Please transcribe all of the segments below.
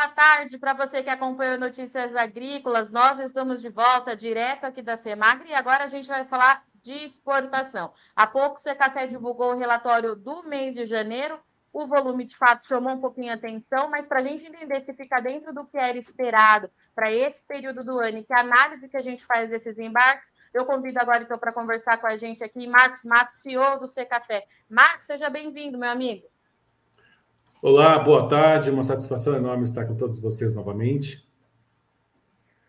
boa tarde para você que acompanha Notícias Agrícolas. Nós estamos de volta direto aqui da FEMAGRE e agora a gente vai falar de exportação. Há pouco o Café divulgou o relatório do mês de janeiro. O volume de fato chamou um pouquinho a atenção, mas para a gente entender se fica dentro do que era esperado para esse período do ano e que análise que a gente faz desses embarques, eu convido agora então para conversar com a gente aqui Marcos Matos, CEO do Café. Marcos, seja bem-vindo, meu amigo. Olá, boa tarde. Uma satisfação enorme estar com todos vocês novamente.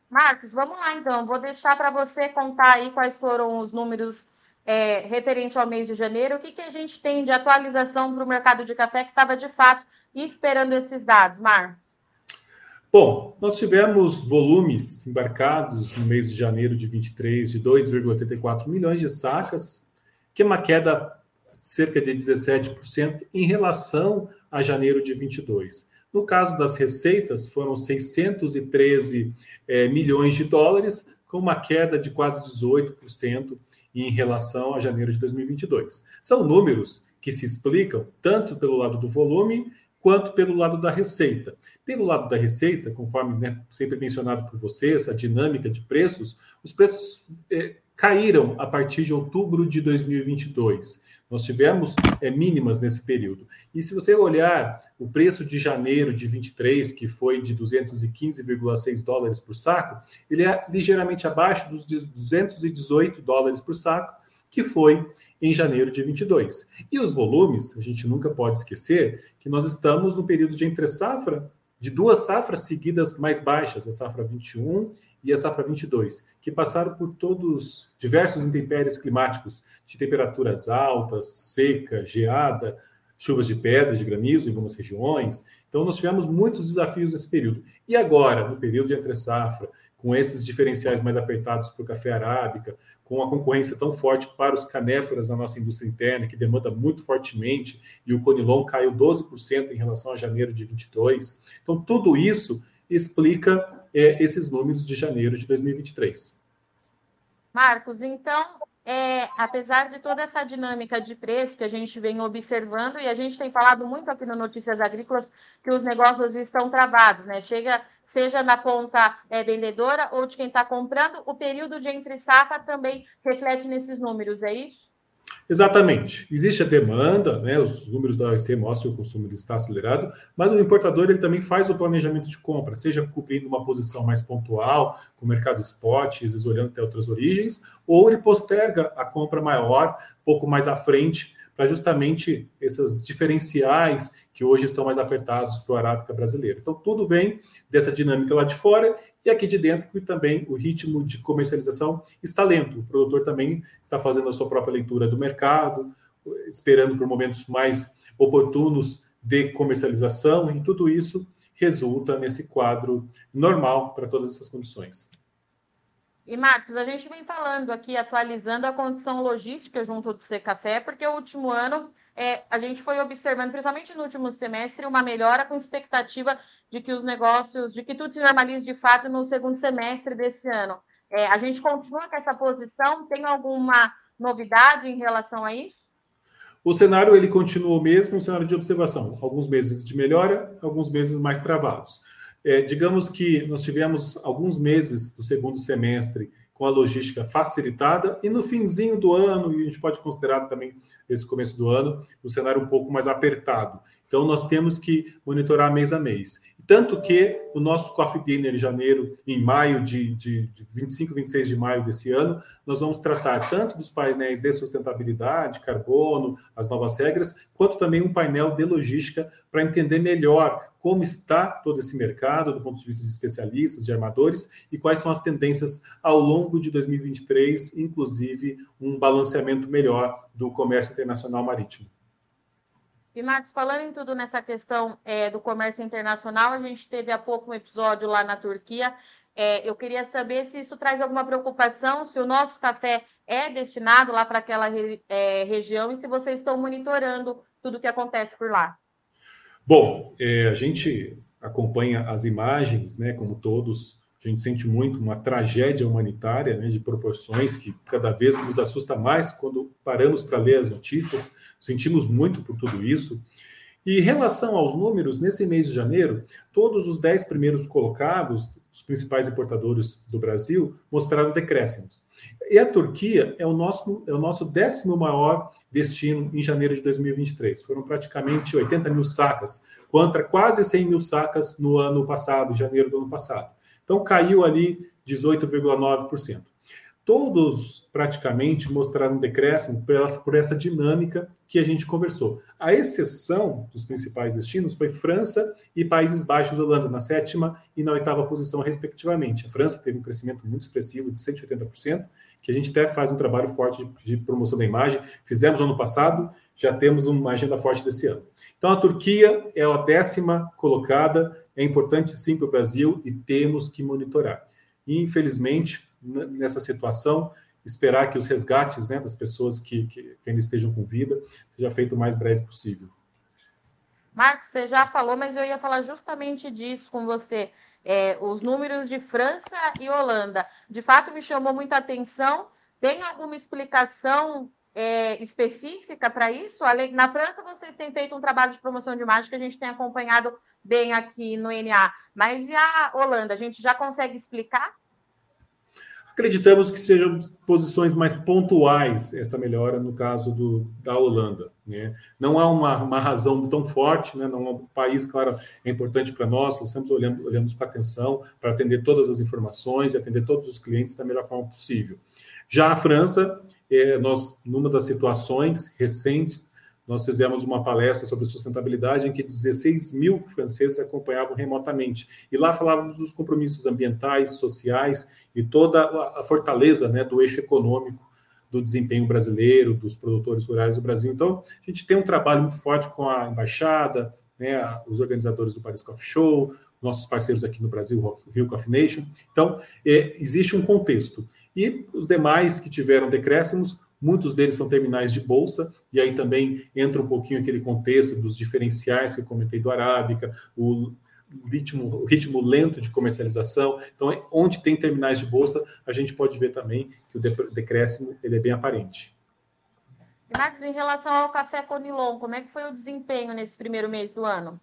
Marcos, vamos lá então. Vou deixar para você contar aí quais foram os números é, referente ao mês de janeiro. O que, que a gente tem de atualização para o mercado de café que estava de fato esperando esses dados, Marcos? Bom, nós tivemos volumes embarcados no mês de janeiro de 23 de 2,84 milhões de sacas, que é uma queda cerca de 17% em relação a janeiro de 22. No caso das receitas, foram 613 é, milhões de dólares, com uma queda de quase 18% em relação a janeiro de 2022. São números que se explicam tanto pelo lado do volume quanto pelo lado da receita. Pelo lado da receita, conforme né, sempre mencionado por vocês, a dinâmica de preços, os preços é, caíram a partir de outubro de 2022. Nós tivemos é, mínimas nesse período. E se você olhar o preço de janeiro de 23, que foi de 215,6 dólares por saco, ele é ligeiramente abaixo dos 218 dólares por saco, que foi em janeiro de 22. E os volumes, a gente nunca pode esquecer que nós estamos no período de entre safra, de duas safras seguidas mais baixas, a safra 21 e a safra 22, que passaram por todos diversos intempéries climáticos, de temperaturas altas, seca, geada, chuvas de pedra, de granizo em algumas regiões. Então, nós tivemos muitos desafios nesse período. E agora, no período de entre safra, com esses diferenciais mais apertados para o café arábica, com a concorrência tão forte para os canéforas na nossa indústria interna, que demanda muito fortemente, e o Conilon caiu 12% em relação a janeiro de 22. Então, tudo isso explica é, esses números de janeiro de 2023. Marcos, então, é, apesar de toda essa dinâmica de preço que a gente vem observando, e a gente tem falado muito aqui no Notícias Agrícolas que os negócios estão travados, né? Chega, seja na ponta é, vendedora ou de quem está comprando, o período de entre safra também reflete nesses números, é isso? Exatamente. Existe a demanda, né? os números da OEC mostram que o consumo está acelerado, mas o importador ele também faz o planejamento de compra, seja cobrindo uma posição mais pontual, com o mercado spot, às vezes olhando até outras origens, ou ele posterga a compra maior, pouco mais à frente, para justamente esses diferenciais que hoje estão mais apertados para o arábica brasileiro. Então, tudo vem dessa dinâmica lá de fora e aqui de dentro que também o ritmo de comercialização está lento. O produtor também está fazendo a sua própria leitura do mercado, esperando por momentos mais oportunos de comercialização, e tudo isso resulta nesse quadro normal para todas essas condições. E, Marcos, a gente vem falando aqui, atualizando a condição logística junto do Secafé, porque o último ano é, a gente foi observando, principalmente no último semestre, uma melhora com expectativa de que os negócios, de que tudo se normalize de fato no segundo semestre desse ano. É, a gente continua com essa posição? Tem alguma novidade em relação a isso? O cenário ele continua o mesmo, cenário de observação. Alguns meses de melhora, alguns meses mais travados. É, digamos que nós tivemos alguns meses do segundo semestre com a logística facilitada e no finzinho do ano, e a gente pode considerar também esse começo do ano, o cenário um pouco mais apertado. Então, nós temos que monitorar mês a mês. Tanto que o nosso Coffee Dinner em janeiro, em maio de, de, de 25, 26 de maio desse ano, nós vamos tratar tanto dos painéis de sustentabilidade, carbono, as novas regras, quanto também um painel de logística para entender melhor como está todo esse mercado do ponto de vista de especialistas, de armadores e quais são as tendências ao longo de 2023, inclusive um balanceamento melhor do comércio internacional marítimo. E, Marcos, falando em tudo nessa questão é, do comércio internacional, a gente teve há pouco um episódio lá na Turquia. É, eu queria saber se isso traz alguma preocupação, se o nosso café é destinado lá para aquela é, região e se vocês estão monitorando tudo o que acontece por lá. Bom, é, a gente acompanha as imagens, né, como todos, a gente sente muito uma tragédia humanitária né, de proporções que cada vez nos assusta mais quando paramos para ler as notícias sentimos muito por tudo isso. E em relação aos números, nesse mês de janeiro, todos os 10 primeiros colocados, os principais importadores do Brasil, mostraram decréscimos. E a Turquia é o nosso, é o nosso décimo maior destino em janeiro de 2023. Foram praticamente 80 mil sacas, contra quase 100 mil sacas no ano passado, em janeiro do ano passado. Então caiu ali 18,9% todos praticamente mostraram decréscimo por essa dinâmica que a gente conversou. A exceção dos principais destinos foi França e Países Baixos, Holanda, na sétima e na oitava posição, respectivamente. A França teve um crescimento muito expressivo de 180%, que a gente até faz um trabalho forte de, de promoção da imagem. Fizemos no ano passado, já temos uma agenda forte desse ano. Então, a Turquia é a décima colocada, é importante sim para o Brasil e temos que monitorar. E, infelizmente, nessa situação, esperar que os resgates né, das pessoas que, que, que ainda estejam com vida seja feito o mais breve possível. Marcos, você já falou, mas eu ia falar justamente disso com você. É, os números de França e Holanda, de fato, me chamou muita atenção. Tem alguma explicação é, específica para isso? Além, na França, vocês têm feito um trabalho de promoção de imagem que a gente tem acompanhado bem aqui no NA. Mas e a Holanda? A gente já consegue explicar? Acreditamos que sejam posições mais pontuais essa melhora no caso do, da Holanda. Né? Não há uma, uma razão tão forte, né? não é um país, claro, é importante para nós, nós estamos olhando, olhamos com atenção para atender todas as informações e atender todos os clientes da melhor forma possível. Já a França, é, nós, numa das situações recentes, nós fizemos uma palestra sobre sustentabilidade em que 16 mil franceses acompanhavam remotamente. E lá falávamos dos compromissos ambientais, sociais e toda a fortaleza né, do eixo econômico do desempenho brasileiro, dos produtores rurais do Brasil. Então, a gente tem um trabalho muito forte com a embaixada, né, os organizadores do Paris Coffee Show, nossos parceiros aqui no Brasil, Rio Coffee Nation. Então, é, existe um contexto. E os demais que tiveram decréscimos, muitos deles são terminais de bolsa, e aí também entra um pouquinho aquele contexto dos diferenciais que eu comentei do Arábica, o ritmo, o ritmo lento de comercialização. Então, é, onde tem terminais de bolsa, a gente pode ver também que o decréscimo ele é bem aparente. Max, em relação ao café Conilon, como é que foi o desempenho nesse primeiro mês do ano?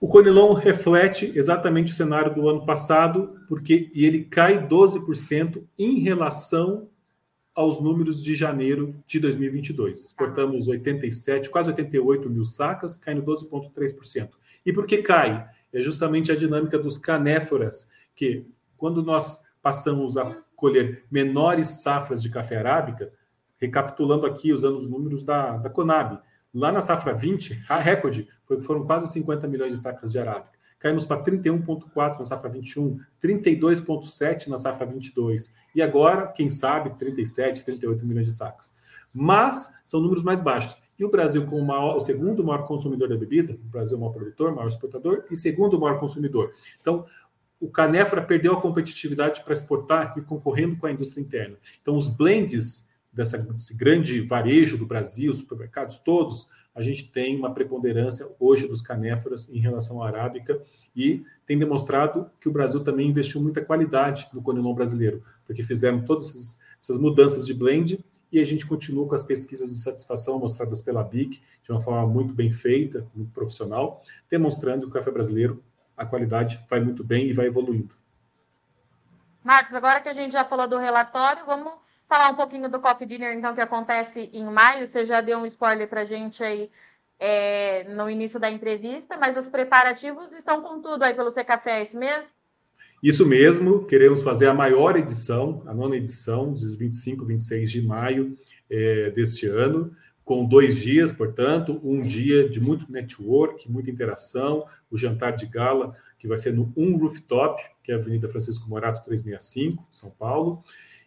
O Conilon reflete exatamente o cenário do ano passado, porque ele cai 12% em relação aos números de janeiro de 2022. Exportamos 87, quase 88 mil sacas, caindo 12,3%. E por que cai? é justamente a dinâmica dos canéforas, que quando nós passamos a colher menores safras de café arábica, recapitulando aqui, usando os números da, da Conab, lá na safra 20, a recorde foi, foram quase 50 milhões de sacas de arábica. Caímos para 31,4 na safra 21, 32,7 na safra 22, e agora, quem sabe, 37, 38 milhões de sacas. Mas são números mais baixos. E o Brasil, como o, maior, o segundo maior consumidor da bebida, o Brasil é o maior produtor, maior exportador e segundo maior consumidor. Então, o Canefra perdeu a competitividade para exportar e concorrendo com a indústria interna. Então, os blends dessa, desse grande varejo do Brasil, os supermercados todos, a gente tem uma preponderância hoje dos canéforas em relação à arábica e tem demonstrado que o Brasil também investiu muita qualidade no conilon brasileiro, porque fizeram todas essas mudanças de blend e a gente continua com as pesquisas de satisfação mostradas pela BIC, de uma forma muito bem feita, muito profissional, demonstrando que o café brasileiro, a qualidade vai muito bem e vai evoluindo. Marcos, agora que a gente já falou do relatório, vamos falar um pouquinho do Coffee Dinner, então, que acontece em maio. Você já deu um spoiler para a gente aí é, no início da entrevista, mas os preparativos estão com tudo aí pelo C Café, é isso mesmo? Isso mesmo, queremos fazer a maior edição, a nona edição, dos 25 e 26 de maio é, deste ano, com dois dias, portanto, um dia de muito network, muita interação, o jantar de gala, que vai ser no Um Rooftop, que é a Avenida Francisco Morato 365, São Paulo.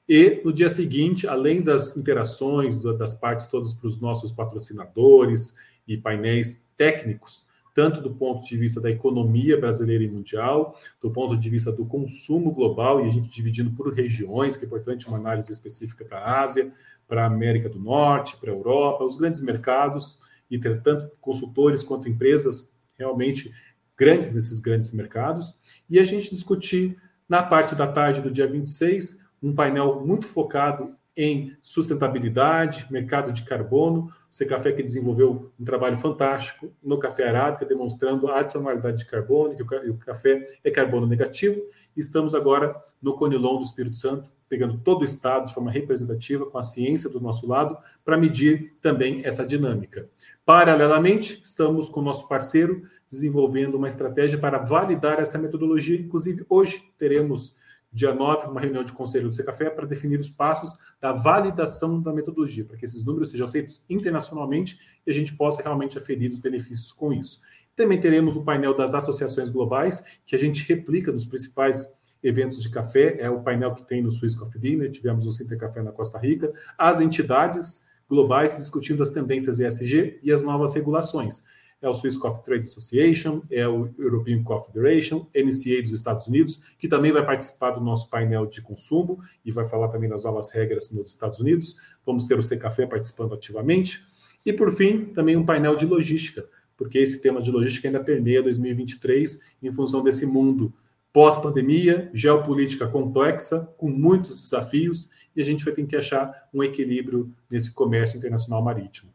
E no dia seguinte, além das interações, das partes todas para os nossos patrocinadores e painéis técnicos, tanto do ponto de vista da economia brasileira e mundial, do ponto de vista do consumo global, e a gente dividindo por regiões, que é importante uma análise específica para a Ásia, para a América do Norte, para a Europa, os grandes mercados, e ter tanto consultores quanto empresas realmente grandes nesses grandes mercados, e a gente discutir na parte da tarde do dia 26 um painel muito focado em sustentabilidade, mercado de carbono, o Café que desenvolveu um trabalho fantástico no café arábica, demonstrando a adicionalidade de carbono, que o café é carbono negativo. Estamos agora no Conilon do Espírito Santo, pegando todo o estado de forma representativa, com a ciência do nosso lado, para medir também essa dinâmica. Paralelamente, estamos com o nosso parceiro desenvolvendo uma estratégia para validar essa metodologia. Inclusive, hoje teremos dia 9, uma reunião de conselho do Secafé para definir os passos da validação da metodologia, para que esses números sejam aceitos internacionalmente e a gente possa realmente aferir os benefícios com isso. Também teremos o painel das associações globais, que a gente replica nos principais eventos de café, é o painel que tem no Swiss Coffee Dinner, tivemos o Sinter Café na Costa Rica, as entidades globais discutindo as tendências ESG e as novas regulações é o Swiss Coffee Trade Association, é o European Coffee Federation, NCA dos Estados Unidos, que também vai participar do nosso painel de consumo e vai falar também das novas regras nos Estados Unidos. Vamos ter o Secafé participando ativamente. E, por fim, também um painel de logística, porque esse tema de logística ainda permeia 2023 em função desse mundo pós-pandemia, geopolítica complexa, com muitos desafios, e a gente vai ter que achar um equilíbrio nesse comércio internacional marítimo.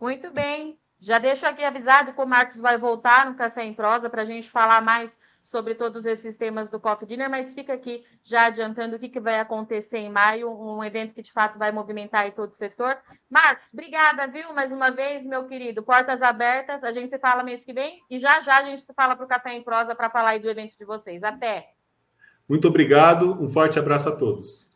Muito bem. Já deixo aqui avisado que o Marcos vai voltar no Café em Prosa para a gente falar mais sobre todos esses temas do Coffee Dinner, mas fica aqui já adiantando o que, que vai acontecer em maio, um evento que de fato vai movimentar todo o setor. Marcos, obrigada, viu? Mais uma vez, meu querido, portas abertas, a gente se fala mês que vem e já já a gente se fala para o Café em Prosa para falar aí do evento de vocês. Até! Muito obrigado, um forte abraço a todos.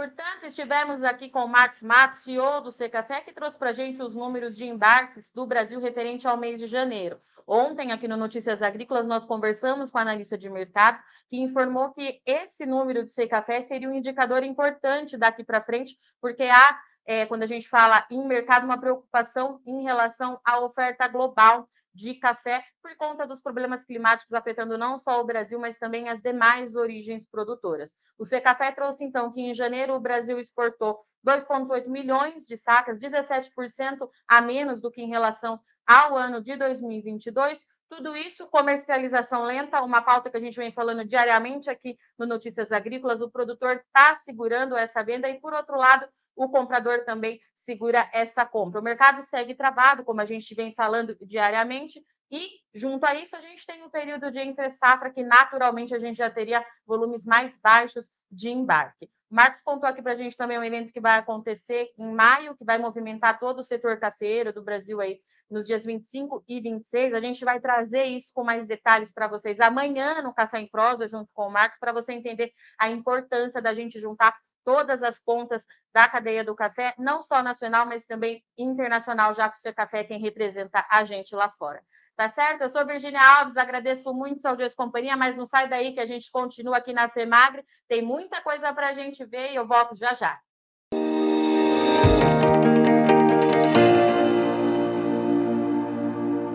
Portanto, estivemos aqui com o Max Matos, CEO do Secafé, que trouxe para a gente os números de embarques do Brasil referente ao mês de janeiro. Ontem, aqui no Notícias Agrícolas, nós conversamos com a analista de mercado, que informou que esse número de Secafé seria um indicador importante daqui para frente, porque há, é, quando a gente fala em mercado, uma preocupação em relação à oferta global de café por conta dos problemas climáticos afetando não só o Brasil, mas também as demais origens produtoras. O Secafé trouxe então que em janeiro o Brasil exportou 2,8 milhões de sacas, 17% a menos do que em relação ao ano de 2022. Tudo isso, comercialização lenta, uma pauta que a gente vem falando diariamente aqui no Notícias Agrícolas. O produtor está segurando essa venda e, por outro lado, o comprador também segura essa compra. O mercado segue travado, como a gente vem falando diariamente, e, junto a isso, a gente tem um período de entre-safra que, naturalmente, a gente já teria volumes mais baixos de embarque. Marcos contou aqui para a gente também um evento que vai acontecer em maio, que vai movimentar todo o setor cafeiro do Brasil aí nos dias 25 e 26. A gente vai trazer isso com mais detalhes para vocês amanhã no Café em Prosa, junto com o Marcos, para você entender a importância da gente juntar todas as pontas da cadeia do café, não só nacional, mas também internacional, já que o seu café é quem representa a gente lá fora. Tá certo? Eu sou Virginia Alves, agradeço muito ao Dias Companhia, mas não sai daí que a gente continua aqui na FEMAGRE. Tem muita coisa para a gente ver e eu volto já já.